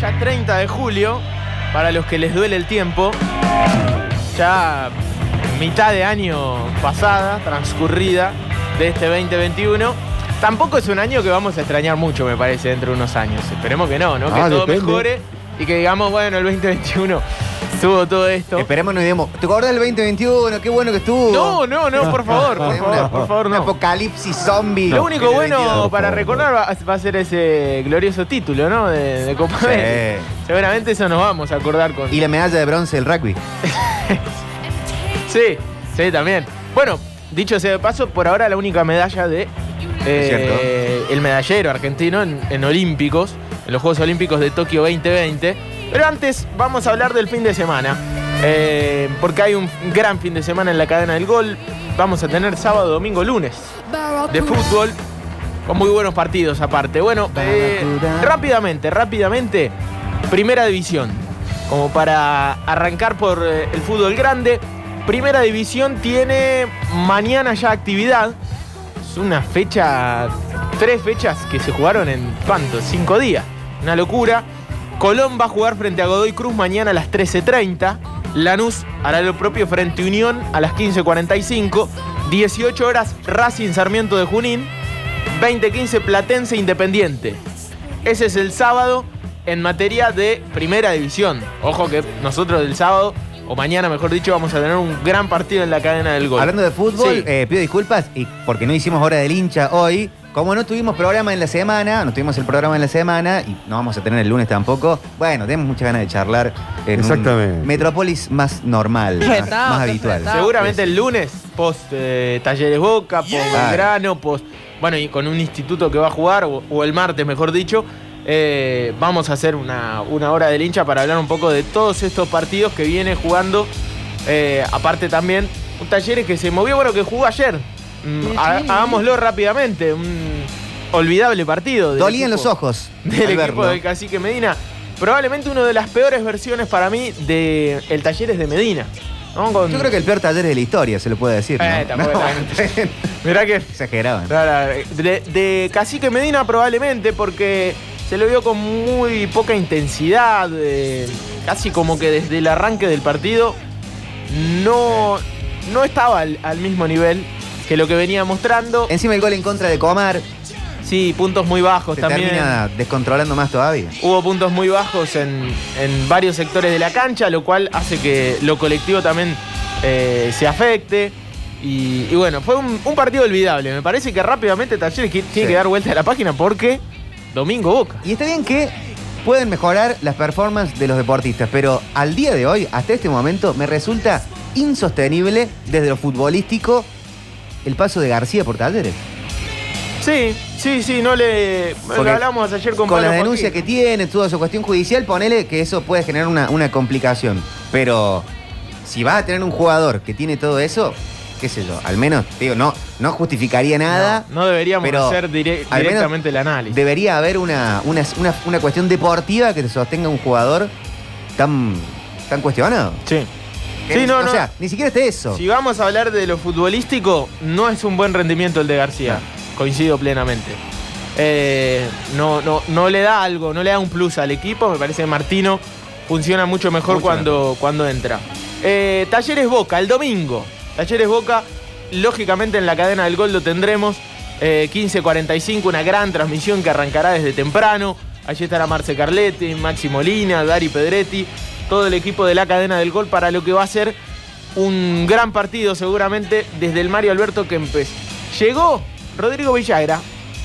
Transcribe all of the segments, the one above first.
ya 30 de julio, para los que les duele el tiempo, ya mitad de año pasada, transcurrida de este 2021. Tampoco es un año que vamos a extrañar mucho, me parece, dentro de unos años. Esperemos que no, ¿no? Que Ah, todo depende. mejore y que digamos, bueno, el 2021 estuvo todo esto. Esperemos no digamos, ¿te acordás del 2021? Qué bueno que estuvo. No, no, no, por favor, por Una- favor, por favor, Un no. apocalipsis zombie. Lo único bueno 22. para recordar va, va a ser ese glorioso título, ¿no? De, de Copa Sí. América. Seguramente eso nos vamos a acordar con. Y la medalla de bronce del rugby. Sí, sí, también. Bueno, dicho sea de paso, por ahora la única medalla de eh, el medallero argentino en, en Olímpicos, en los Juegos Olímpicos de Tokio 2020. Pero antes vamos a hablar del fin de semana. eh, porque hay un gran fin de semana en la cadena del gol. Vamos a tener sábado, domingo, lunes de fútbol. Con muy buenos partidos aparte. Bueno, eh, rápidamente, rápidamente. Primera división. Como para arrancar por eh, el fútbol grande. Primera división tiene mañana ya actividad. Es una fecha, tres fechas que se jugaron en cuánto, cinco días. Una locura. Colón va a jugar frente a Godoy Cruz mañana a las 13.30. Lanús hará lo propio frente a Unión a las 15.45. 18 horas Racing Sarmiento de Junín. 20.15 Platense Independiente. Ese es el sábado en materia de primera división. Ojo que nosotros del sábado, o mañana mejor dicho, vamos a tener un gran partido en la cadena del gol. Hablando de fútbol, Sí. eh, pido disculpas y porque no hicimos hora del hincha hoy. Como no tuvimos programa en la semana, no tuvimos el programa en la semana y no vamos a tener el lunes tampoco, bueno, tenemos muchas ganas de charlar en un Exactamente. Metrópolis más normal, más, habitual. Seguramente el lunes, post eh, Talleres Boca, post. Belgrano, post. Bueno, y con un instituto que va a jugar, o, o el martes, mejor dicho, eh, vamos a hacer una, una hora del hincha para hablar un poco de todos estos partidos que viene jugando. eh, aparte también, un Talleres que se movió, bueno, que jugó ayer. Mm, ha- hagámoslo rápidamente. Un olvidable partido. del Dolían los ojos del equipo verlo. del Cacique Medina. Probablemente una de las peores versiones para mí de el Talleres de Medina. ¿no? Con- Yo creo que el peor taller de la historia, se lo puede decir. ¿no? Eh, tampoco No. Mirá que. Exageraban. De Cacique Medina probablemente porque se lo vio con muy poca intensidad, eh, casi como que desde el arranque del partido no, no estaba al, al mismo nivel que lo que venía mostrando. Encima el gol en contra de Comar Sí, puntos muy bajos se también. termina descontrolando más todavía. Hubo puntos muy bajos en, en varios sectores de la cancha, lo cual hace que lo colectivo también eh, se afecte. Y, y bueno, fue un, un partido olvidable. Me parece que rápidamente Talleres tiene Sí. que dar vuelta a la página porque Domingo Boca. Y está bien que pueden mejorar las performances de los deportistas, pero al día de hoy, hasta este momento, me resulta insostenible desde lo futbolístico el paso de García por Talleres. Sí, sí, sí, no le. Porque Lo hablamos ayer con Con Pablo la denuncia que tiene, toda su cuestión judicial, ponele que eso puede generar una, una complicación. Pero si vas a tener un jugador que tiene todo eso, qué sé yo, al menos, digo, no, no justificaría nada. No, no deberíamos pero hacer dire- al menos directamente el análisis. Debería haber una, una, una- una cuestión deportiva que te sostenga un jugador tan, tan cuestionado. Sí. Sí, ni- no, o no. sea, ni siquiera esté eso. Si vamos a hablar de lo futbolístico, no es un buen rendimiento el de García. Coincido plenamente. Eh, no, no, no le da algo, no le da un plus al equipo. Me parece que Martino funciona mucho mejor Mucho cuando, cuando entra. Eh, Talleres Boca, el domingo. Talleres Boca, lógicamente en la cadena del gol lo tendremos. Eh, 15.45, una gran transmisión que arrancará desde temprano. Allí estará Marce Carletti, Maxi Molina, Dari Pedretti, todo el equipo de la cadena del gol para lo que va a ser un gran partido seguramente desde el Mario Alberto Kempes. Llegó Rodrigo Villagra.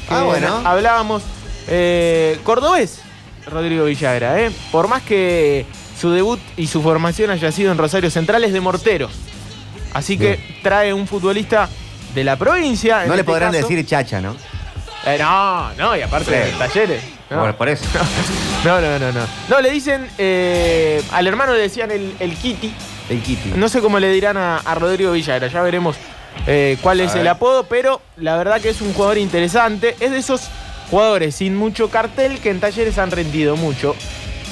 Ah, bueno. Hablábamos eh, cordobés, Rodrigo Villagra. ¿eh? Por más que su debut y su formación haya sido en Rosario Central, es de Morteros. Así que trae un futbolista de la provincia. no le este podrán caso. decir chacha, ¿no? Eh, no, no, y aparte Sí. de talleres. Por, por eso. No, no, no, no. No, le dicen, eh, al hermano le decían el, el Kitty. El Kitty. No sé cómo le dirán a, a Rodrigo Villagra, ya veremos eh, cuál es el apodo, pero la verdad que es un jugador interesante. Es de esos jugadores sin mucho cartel que en talleres han rendido mucho.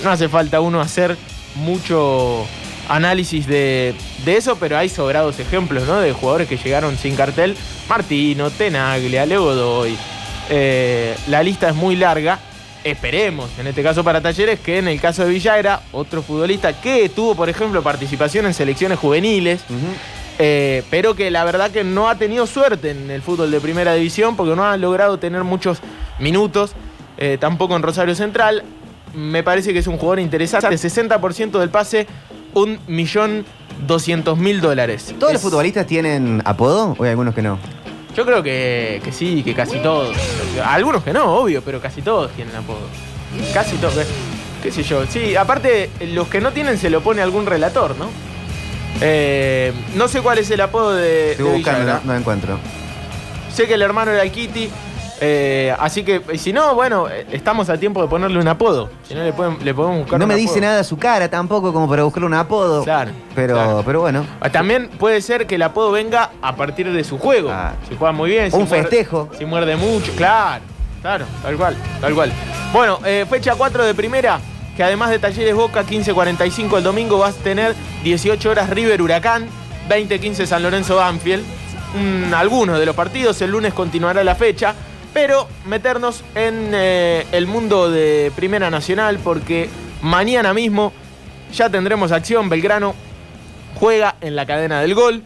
No hace falta uno hacer mucho análisis de, de eso, pero hay sobrados ejemplos, ¿no? De jugadores que llegaron sin cartel. Martino, Tenaglia, Leo Godoy. Eh, la lista es muy larga. Esperemos, en este caso para Talleres, que en el caso de Villagra, otro futbolista que tuvo, por ejemplo, participación en selecciones juveniles, eh, pero que la verdad que no ha tenido suerte en el fútbol de primera división porque no ha logrado tener muchos minutos, eh, tampoco en Rosario Central. Me parece que es un jugador interesante. 60% del pase, un millón doscientos mil dólares. ¿Todos Es- los futbolistas tienen apodo o hay algunos que no? Yo creo que, que sí, que casi todos. Algunos que no, obvio, pero casi todos tienen apodo. Casi todos. eh, ¿Qué sé yo? Sí, aparte, los que no tienen se lo pone algún relator, ¿no? Eh, no sé cuál es el apodo de, Estoy de buscando, Villagra. no, encuentro. Sé que el hermano era el Kitty. Eh, así que, si no, bueno, eh, estamos a tiempo de ponerle un apodo. Si no, le, pueden- le podemos buscar No un me dice apodo. nada su cara tampoco como para buscarle un apodo. Claro, Pero, claro. pero bueno. Ah, También puede ser que el apodo venga a partir de su juego. Ah. Si juega muy bien. Si un muerde- festejo. Si muerde mucho. Claro, claro, tal cual, tal cual. Bueno, eh, fecha 4 de primera, que además de Talleres Boca, 15.45 el domingo, vas a tener 18 horas River Huracán, 20.15 San Lorenzo Banfield. Mm, algunos de los partidos, el lunes continuará la fecha. Pero meternos en eh, el mundo de Primera Nacional, porque mañana mismo ya tendremos acción. Belgrano juega en la cadena del gol.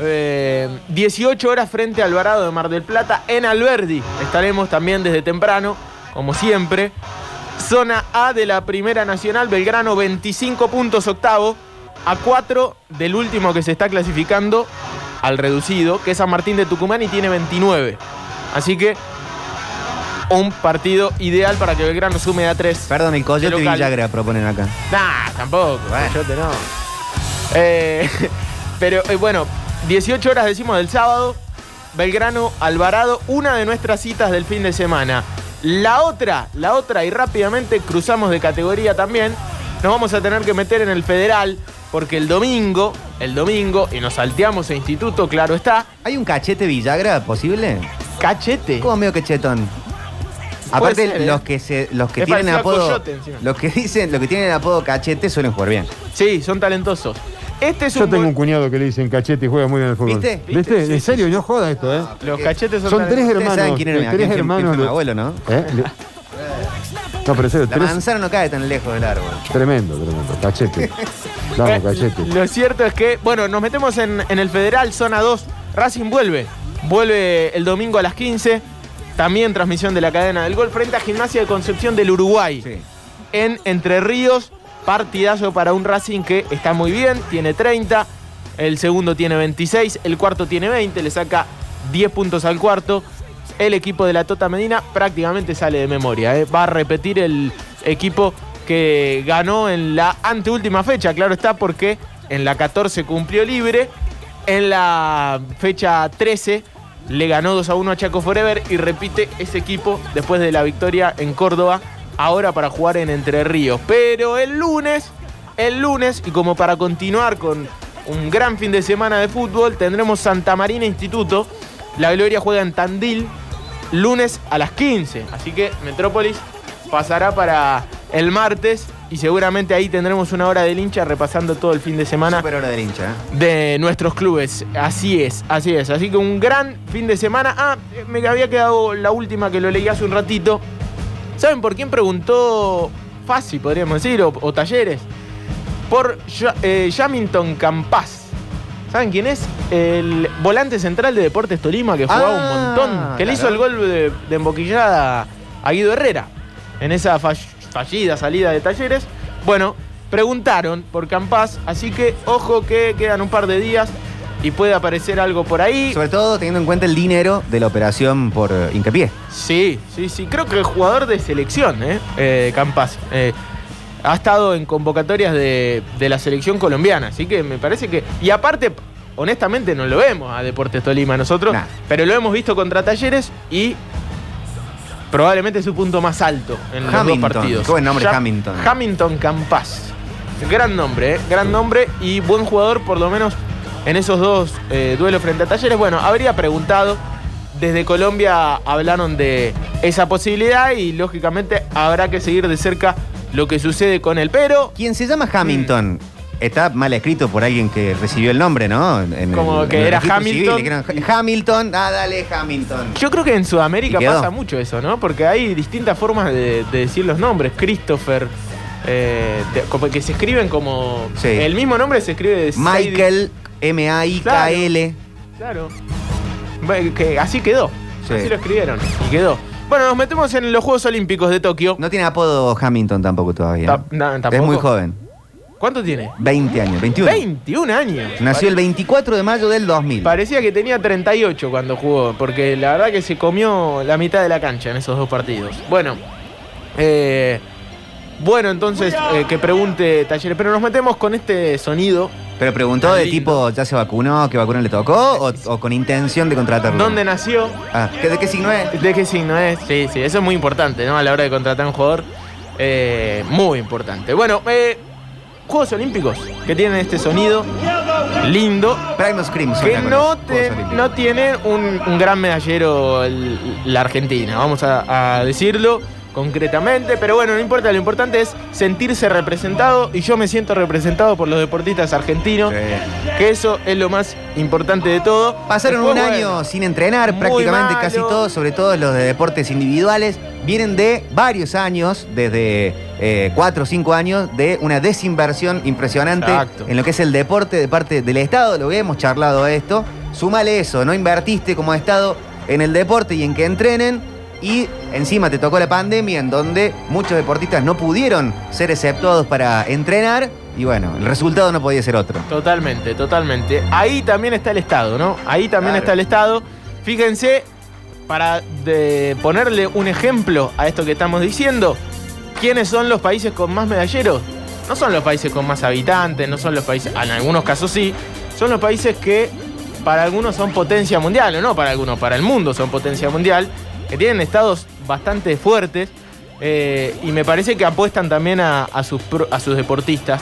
Eh, 18 horas frente a Alvarado de Mar del Plata en Alberdi. Estaremos también desde temprano, como siempre. Zona A de la Primera Nacional, Belgrano 25 puntos octavo, a 4 del último que se está clasificando al reducido, que es San Martín de Tucumán y tiene 29. Así que un partido ideal para que Belgrano sume a 3. Perdón, el Coyote. Villagra proponen acá. Nah, tampoco, Bueno. Coyote no. Eh, pero eh, bueno, 18 horas decimos del sábado, Belgrano Alvarado, una de nuestras citas del fin de semana. La otra, la otra, y rápidamente cruzamos de categoría también, nos vamos a tener que meter en el federal, porque el domingo, el domingo, y nos salteamos a instituto, claro está, ¿Hay un cachete Villagra posible? cachete. Como medio cachetón. Aparte, ser, ¿eh? los que se, los que Es tienen apodo. Los que dicen, los que tienen apodo cachete suelen jugar bien. Sí, son talentosos. Este es Yo un tengo buen- un cuñado que le dicen cachete y juega muy bien al fútbol. ¿Viste? ¿Viste? ¿Viste? Sí, en serio, sí, no joda esto, ¿eh? Los cachetes son, Son tres Ustedes hermanos. saben quién era tres quién- quién fue hermanos. mi abuelo, ¿no? ¿Eh? No, pero serio, La tres. manzana no cae tan lejos del árbol. Tremendo, tremendo. Cachete. Vamos, cachete. Lo cierto es que, bueno, nos metemos en, en el Federal, zona 2. Racing vuelve. Vuelve el domingo a las 15. También transmisión de la cadena del gol frente a Gimnasia de Concepción del Uruguay. Sí. En Entre Ríos, partidazo para un Racing que está muy bien, tiene 30. El segundo tiene 26, el cuarto tiene 20, le saca 10 puntos al cuarto. El equipo de la Tota Medina prácticamente sale de memoria. ¿eh? Va a repetir el equipo que ganó en la anteúltima fecha, claro está, porque en la 14 cumplió libre. En la fecha 13 le ganó 2 a 1 a Chaco Forever y repite ese equipo después de la victoria en Córdoba, ahora para jugar en Entre Ríos. Pero el lunes, el lunes, y como para continuar con un gran fin de semana de fútbol, tendremos Santa Marina Instituto. La Gloria juega en Tandil, lunes a las 15. Así que Metrópolis pasará para el martes y seguramente ahí tendremos una hora del hincha repasando todo el fin de semana Super hora del hincha. ¿eh? de nuestros clubes. Así es, así es. Así que un gran fin de semana. Ah, me había quedado la última que lo leí hace un ratito. ¿Saben por quién preguntó Fácil, podríamos decir, o, o Talleres? Por eh, Jamington Campas. ¿Saben quién es? El volante central de Deportes Tolima que jugaba Ah, un montón. Que le hizo el gol de, de emboquillada a Guido Herrera en esa fall- fallida salida de Talleres. Bueno, preguntaron por Campas, así que ojo que quedan un par de días y puede aparecer algo por ahí. Sobre todo teniendo en cuenta el dinero de la operación por eh, hincapié. Sí, sí, sí. Creo que el jugador de selección, ¿eh? Eh, Campas. Eh, ha estado en convocatorias de, de la selección colombiana. Así que me parece que. Y aparte, honestamente, no lo vemos a Deportes Tolima nosotros. Nah. Pero lo hemos visto contra Talleres y probablemente su punto más alto en los dos partidos. qué buen nombre, Ya- Hamilton. Hamilton Campas. Gran nombre, ¿eh? gran nombre y buen jugador por lo menos en esos dos eh, duelos frente a Talleres. Bueno, habría preguntado, desde Colombia hablaron de esa posibilidad y lógicamente habrá que seguir de cerca lo que sucede con él. Pero Quien se llama Hamilton está mal escrito por alguien que recibió el nombre, ¿no? En Como el- que en era Hamilton. civil, Hamilton, ah, dale, Hamilton. yo creo que en Sudamérica pasa mucho eso, ¿no? Porque hay distintas formas de, de decir los nombres. Christopher, eh, de- que se escriben como... Sí. El mismo nombre se escribe Michael, M-A-I-K-L. Claro. Que así quedó. Sí. Así lo escribieron. Y quedó. Bueno, nos metemos en los Juegos Olímpicos de Tokio. No tiene apodo Hamilton tampoco todavía. Ta- no, es tampoco. muy joven. ¿Cuánto tiene? 20 años, 21. 21 años. Nació el 24 de mayo del 2000. Parecía que tenía 38 cuando jugó, porque la verdad que se comió la mitad de la cancha en esos dos partidos. Bueno, eh, bueno, entonces eh, que pregunte Talleres, pero nos metemos con este sonido. Pero preguntó de tipo, ¿ya se vacunó? ¿Qué vacuna le tocó? ¿O, o con intención de contratarlo? ¿Dónde nació? Ah, ¿qué- ¿De qué signo es? ¿De qué signo es? Sí, sí, eso es muy importante, ¿no? A la hora de contratar a un jugador. eh, muy importante. Bueno, eh, Juegos Olímpicos, que tienen este sonido lindo. Primus Scream. que no, te- no tiene un, un gran medallero el- la Argentina, vamos a, a decirlo concretamente, pero bueno, no importa, lo importante es sentirse representado y yo me siento representado por los deportistas argentinos, Sí. que eso es lo más importante de todo. Pasaron Después, un bueno, año sin entrenar, prácticamente malo. casi todos, sobre todo los de deportes individuales. Vienen de varios años, desde eh, cuatro o cinco años, de una desinversión impresionante Exacto. en lo que es el deporte de parte del Estado. Lo hemos charlado a esto. Súmale eso, no invertiste como Estado en el deporte y en que entrenen. Y encima te tocó la pandemia en donde muchos deportistas no pudieron ser exceptuados para entrenar. Y bueno, el resultado no podía ser otro. Totalmente, totalmente. Ahí también está el Estado, ¿no? Ahí también Claro. está el Estado. Fíjense, para de ponerle un ejemplo a esto que estamos diciendo, ¿quiénes son los países con más medalleros? No son los países con más habitantes, no son los países, en algunos casos sí, son los países que para algunos son potencia mundial, o no para algunos, para el mundo son potencia mundial, que tienen estados bastante fuertes eh, y me parece que apuestan también a, a sus, a sus deportistas,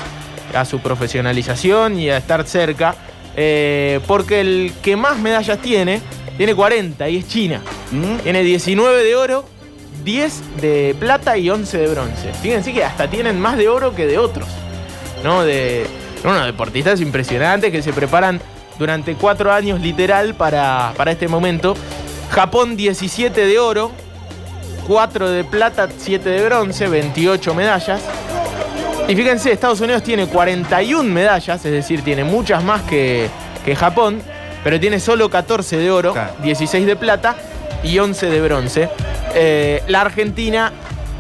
a su profesionalización y a estar cerca, eh, porque el que más medallas tiene, tiene 40 y es China. ¿Mm? Tiene 19 de oro, 10 de plata y 11 de bronce. Fíjense que hasta tienen más de oro que de otros. ¿No? De bueno, deportistas impresionantes que se preparan durante cuatro años literal para, para este momento. Japón 17 de oro, 4 de plata, 7 de bronce, 28 medallas. Y fíjense, Estados Unidos tiene 41 medallas, es decir, tiene muchas más que, que Japón, pero tiene solo 14 de oro, Claro. 16 de plata y 11 de bronce. Eh, la Argentina,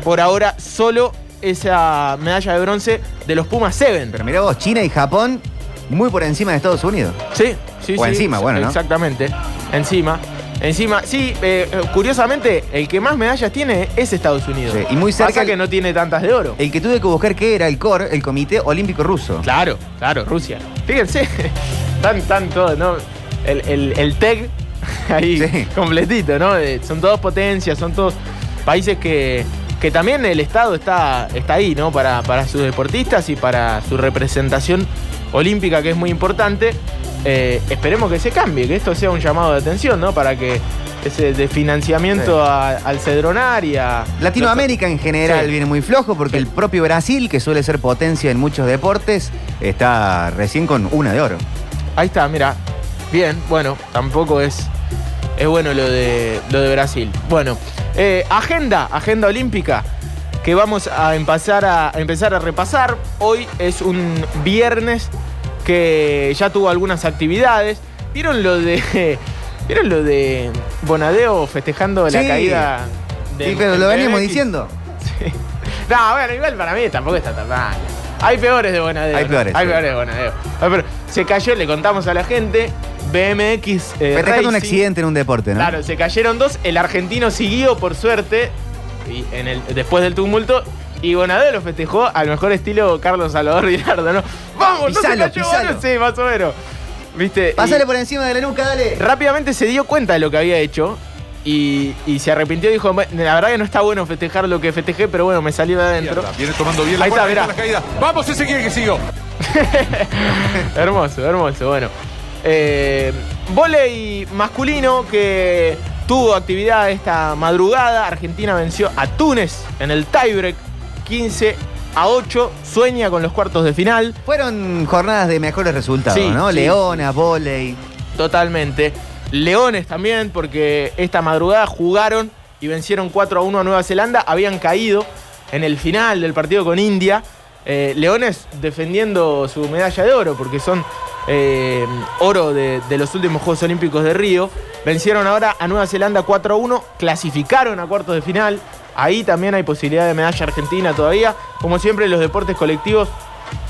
por ahora, solo esa medalla de bronce de los Pumas 7. Pero mirá vos, China y Japón muy por encima de Estados Unidos. Sí, sí, O sí. encima, bueno, ¿no? Exactamente. Encima. Encima, sí, eh, eh, curiosamente, el que más medallas tiene es Estados Unidos. Sí, y muy cerca Pasa el- que no tiene tantas de oro. El que tuve que buscar que era el COR, el Comité Olímpico Ruso. Claro, claro, Rusia. Fíjense, tan, tan todos, ¿no? El, el, el TEG ahí Sí. completito, ¿no? Eh, son todos potencias, son todos países que, que también el Estado está, está ahí, ¿no? Para, para sus deportistas y para su representación olímpica, que es muy importante. Eh, esperemos que se cambie, que esto sea un llamado de atención, ¿no? Para que ese de financiamiento Sí. a- al Cedronar y a... Latinoamérica en general Sí. viene muy flojo porque el propio Brasil, que suele ser potencia en muchos deportes, está recién con una de oro. Ahí está, mira. Bien, bueno, tampoco es, es bueno lo de, lo de Brasil. Bueno, eh, agenda, agenda olímpica que vamos a empezar a, a empezar a repasar. Hoy es un viernes que ya tuvo algunas actividades. ¿Vieron lo de. ¿Vieron lo de Bonadeo festejando la Sí. caída del- Sí, pero lo veníamos diciendo. No, bueno, igual para mí tampoco está tan mal. Hay peores de Bonadeo. Hay ¿no? peores, Hay sí. peores de Bonadeo. Pero se cayó, le contamos a la gente, BMX. eh, un accidente en un deporte, ¿no? Claro, se cayeron dos. El argentino siguió, por suerte, y en el, después del tumulto. Y Bonadeo lo festejó al mejor estilo Carlos Salvador Vilardo, ¿no? ¡Vamos! ¡No se Pisalo, cayó, pisalo. Sí, más o menos. ¿Viste? Y- Pásale por encima de la nuca, dale. rápidamente se dio cuenta de lo que había hecho y, y se arrepintió y dijo, "Bueno, la verdad que no está bueno festejar lo que festejé, pero bueno, me salió de adentro. Viene tomando bien la Ahí está, mirá. la caída. Vamos, ese quiere que sigo. hermoso, hermoso, bueno. Eh, volei masculino que tuvo actividad esta madrugada. Argentina venció a Túnez en el tiebreak 15 a 8. Sueña con los cuartos de final. Fueron jornadas de mejores resultados, Sí, ¿no? sí. Leona, volei. Totalmente. Leones también, porque esta madrugada jugaron y vencieron 4 a 1 a Nueva Zelanda. Habían caído en el final del partido con India. Eh, Leones defendiendo su medalla de oro, porque son eh, oro de, de los últimos Juegos Olímpicos de Río. Vencieron ahora a Nueva Zelanda 4 a 1, clasificaron a cuartos de final. Ahí también hay posibilidad de medalla argentina todavía. Como siempre, los deportes colectivos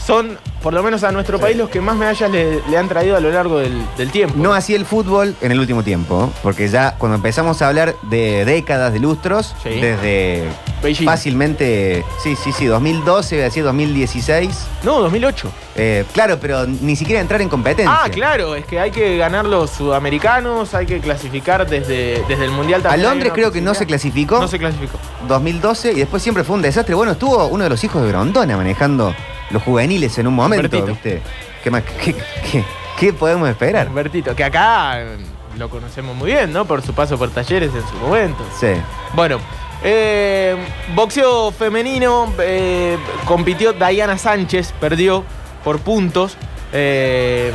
son, por lo menos a nuestro país, los que más medallas le, le han traído a lo largo del, del tiempo. No así el fútbol en el último tiempo, porque ya cuando empezamos a hablar de décadas, de lustros, Sí. desde Beijing. fácilmente, sí, sí, sí, 2012, voy a decir 2016. No, 2008. Eh, claro, pero ni siquiera entrar en competencia. Ah, claro, es que hay que ganar los sudamericanos, hay que clasificar desde, desde el Mundial A también. hay Londres una creo que no se posibilidad. clasificó. No se clasificó. 2012 y después siempre fue un desastre. Bueno, estuvo uno de los hijos de Grondona manejando los juveniles en un momento, Humbertito. ¿viste? ¿Qué, más, qué, qué- qué podemos esperar? Humbertito, que acá eh, lo conocemos muy bien, ¿no? Por su paso por talleres en su momento. Sí. Bueno, eh, boxeo femenino, eh, compitió Diana Sánchez, perdió por puntos. Eh,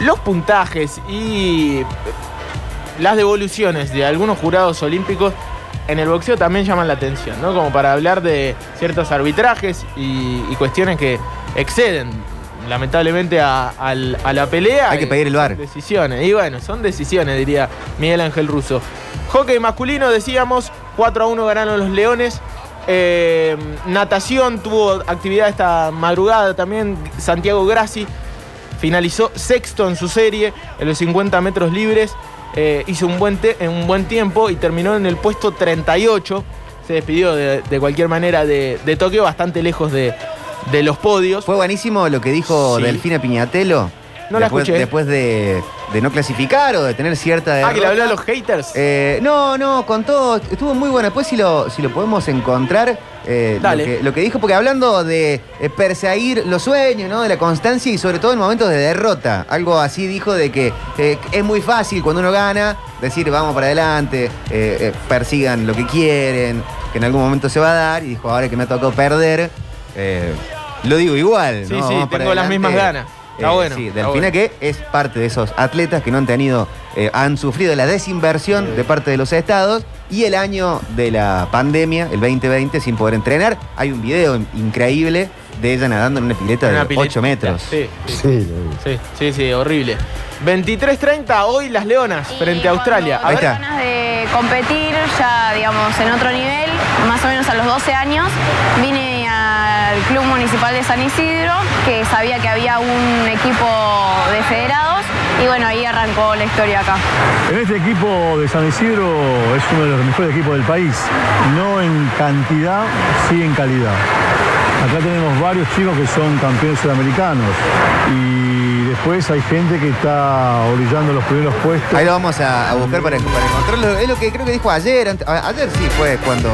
los puntajes y las devoluciones de algunos jurados olímpicos en el boxeo también llaman la atención, ¿no? Como para hablar de ciertos arbitrajes y, y cuestiones que exceden lamentablemente a, la pelea. Hay que pedir el VAR. Decisiones, y bueno, son decisiones, diría Miguel Ángel Russo. Hockey masculino, decíamos, 4 a 1 ganaron los Leones. Eh, natación tuvo actividad esta madrugada también. Santiago Grassi finalizó sexto en su serie en los 50 metros libres. Eh, hizo un buen, te- un buen tiempo y terminó en el puesto 38. Se despidió de, de cualquier manera de, de Tokio, bastante lejos de, de los podios. Fue buenísimo lo que dijo Sí. Delfina Piñatelo. No la después, escuché. Después de, de no clasificar o de tener cierta Ah, que le habló a los haters. Eh, no, no, contó, estuvo muy bueno. Después si lo, si lo podemos encontrar, eh, lo, Dale. que, lo que dijo, porque hablando de eh, perseguir los sueños, ¿no? De la constancia y sobre todo en momentos de derrota. Algo así dijo de que eh, es muy fácil cuando uno gana decir vamos para adelante, eh, persigan lo que quieren, que en algún momento se va a dar. Y dijo, ahora que me ha tocado perder, lo digo igual. Sí, ¿no? sí, Vamos tengo las mismas ganas. Está Eh, bueno, Sí, está Delfina bueno. que es parte de esos atletas que no han tenido, eh, han sufrido la desinversión de parte de los estados y el año de la pandemia, el 2020, sin poder entrenar. Hay un video in- increíble de ella nadando en una pileta Una de pileta. 8 metros. Sí, sí, Sí, sí, sí, horrible. 23.30 hoy las Leonas Y frente a Australia. A Ahí ver, está. ganas de competir ya, digamos, en otro nivel, más o menos a los 12 años, vine al Club Municipal de San Isidro, que sabía que había un equipo de federados, y bueno, ahí arrancó la historia acá. En este equipo de San Isidro es uno de los mejores equipos del país, no en cantidad, sí en calidad. Acá tenemos varios chicos que son campeones sudamericanos y después hay gente que está orillando los primeros puestos. Ahí lo vamos a, a buscar para, para encontrarlo. Es lo que creo que dijo ayer. ante- ayer sí fue cuando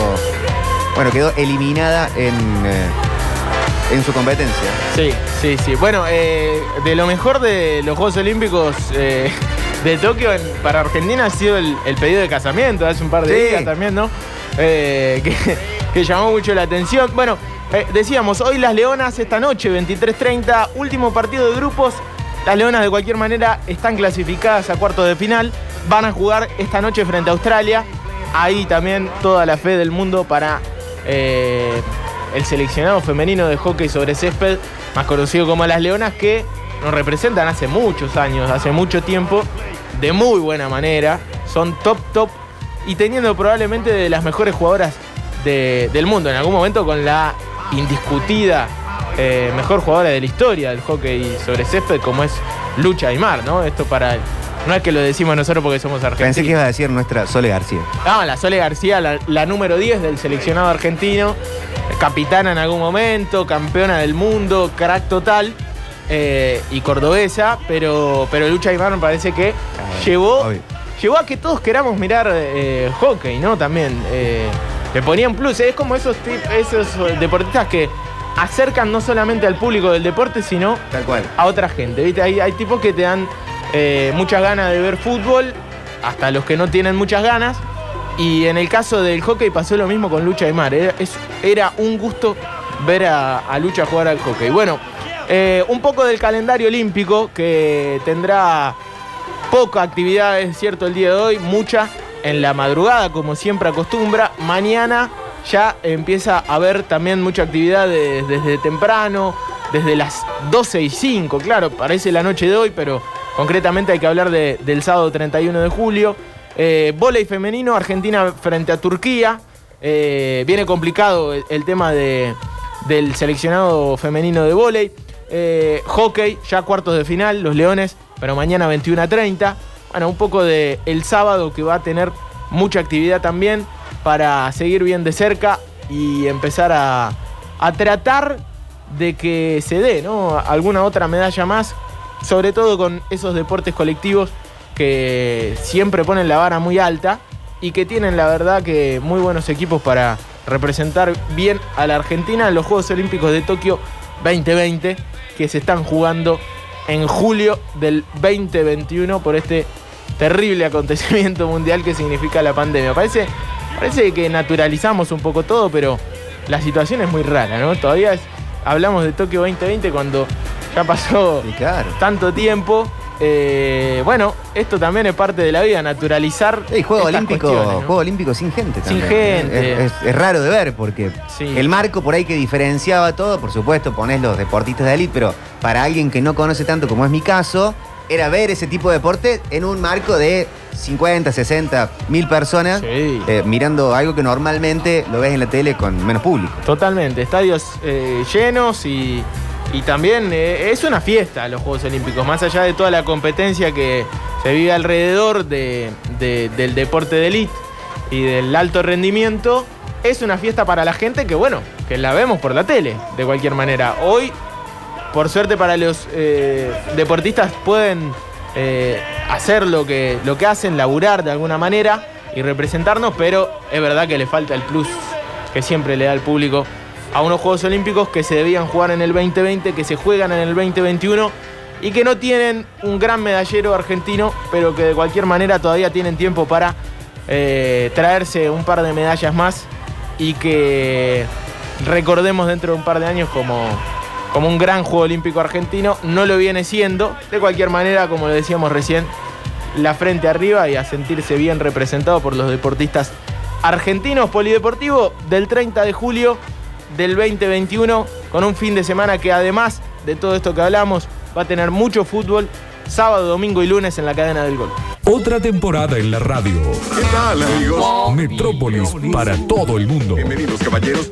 bueno, quedó eliminada en, eh, en su competencia. Sí, sí, sí. Bueno, eh, de lo mejor de los Juegos Olímpicos eh, de Tokio en- para Argentina ha sido el, el pedido de casamiento hace un par de Sí. días también, ¿no? Eh, que, que llamó mucho la atención. Bueno, decíamos, hoy las Leonas, esta noche, 23.30, último partido de grupos. Las Leonas de cualquier manera están clasificadas a cuartos de final. Van a jugar esta noche frente a Australia. Ahí también toda la fe del mundo para eh, el seleccionado femenino de hockey sobre césped, más conocido como las Leonas, que nos representan hace muchos años, hace mucho tiempo, de muy buena manera. Son top, top y teniendo probablemente de las mejores jugadoras de- del mundo. En algún momento con la indiscutida eh, mejor jugadora de la historia del hockey sobre césped, como es Lucha Aymar, ¿no? Esto para. No es que lo decimos nosotros porque somos argentinos. Pensé que iba a decir nuestra Sole García. Ah, la Sole García, la, la número 10 del seleccionado argentino, capitana en algún momento, campeona del mundo, crack total eh, y cordobesa, pero, pero Lucha Aymar me parece que llevó Obvio. llevó a que todos queramos mirar eh, hockey, ¿no? También eh, le ponían plus. Es como esos, esos deportistas que acercan no solamente al público del deporte, sino Tal cual. a otra gente. ¿viste? Hay, hay tipos que te dan eh, muchas ganas de ver fútbol, hasta los que no tienen muchas ganas. Y en el caso del hockey pasó lo mismo con Lucha de Mar. Era, era un gusto ver a, Lucha jugar al hockey. Bueno, eh, un poco del calendario olímpico que tendrá poca actividad, es cierto, el día de hoy, mucha en la madrugada, como siempre acostumbra. Mañana ya empieza a haber también mucha actividad de- desde temprano, desde las 12 y 5, claro, parece la noche de hoy, pero concretamente hay que hablar de- del sábado 31 de julio. Eh, Voley femenino, Argentina frente a Turquía. Eh, viene complicado el, tema de- del seleccionado femenino de volei. Eh, hockey, ya cuartos de final, los Leones, pero mañana 21 a 30. Bueno, un poco de el sábado que va a tener mucha actividad también para seguir bien de cerca y empezar a, a tratar de que se dé, ¿no? Alguna otra medalla más, sobre todo con esos deportes colectivos que siempre ponen la vara muy alta y que tienen la verdad que muy buenos equipos para representar bien a la Argentina en los Juegos Olímpicos de Tokio 2020 que se están jugando en julio del 2021 por este terrible acontecimiento mundial que significa la pandemia. Parece, parece que naturalizamos un poco todo, pero la situación es muy rara, ¿no? Todavía hablamos de Tokio 2020 cuando ya pasó Sí, claro. tanto tiempo. Eh, bueno, esto también es parte de la vida, naturalizar. Y juego estas olímpico, ¿no? juego olímpico sin gente Sin también. gente. Es, es- es raro de ver porque Sí. el marco por ahí que diferenciaba todo, por supuesto, ponés los deportistas de élite, pero para alguien que no conoce tanto como es mi caso, era ver ese tipo de deporte en un marco de 50, 60 mil personas Sí. eh, mirando algo que normalmente lo ves en la tele con menos público. Totalmente, estadios eh, llenos y, y también eh, es una fiesta los Juegos Olímpicos, más allá de toda la competencia que se vive alrededor de- de- del deporte de élite y del alto rendimiento, es una fiesta para la gente que, bueno, que la vemos por la tele, de cualquier manera. Hoy, por suerte para los eh, deportistas, pueden eh, hacer lo que, lo que hacen, laburar de alguna manera y representarnos, pero es verdad que le falta el plus que siempre le da al público a unos Juegos Olímpicos que se debían jugar en el 2020, que se juegan en el 2021 y que no tienen un gran medallero argentino, pero que de cualquier manera todavía tienen tiempo para eh, traerse un par de medallas más y que recordemos dentro de un par de años como, como un gran Juego Olímpico argentino. No lo viene siendo, de cualquier manera, como lo decíamos recién, la frente arriba y a sentirse bien representado por los deportistas argentinos. Polideportivo del 30 de julio del 2021, con un fin de semana que además de todo esto que hablamos, va a tener mucho fútbol, sábado, domingo y lunes en la cadena del gol. Otra temporada en la radio. ¿Qué tal, amigos? Metrópolis para todo el mundo. Bienvenidos, caballeros.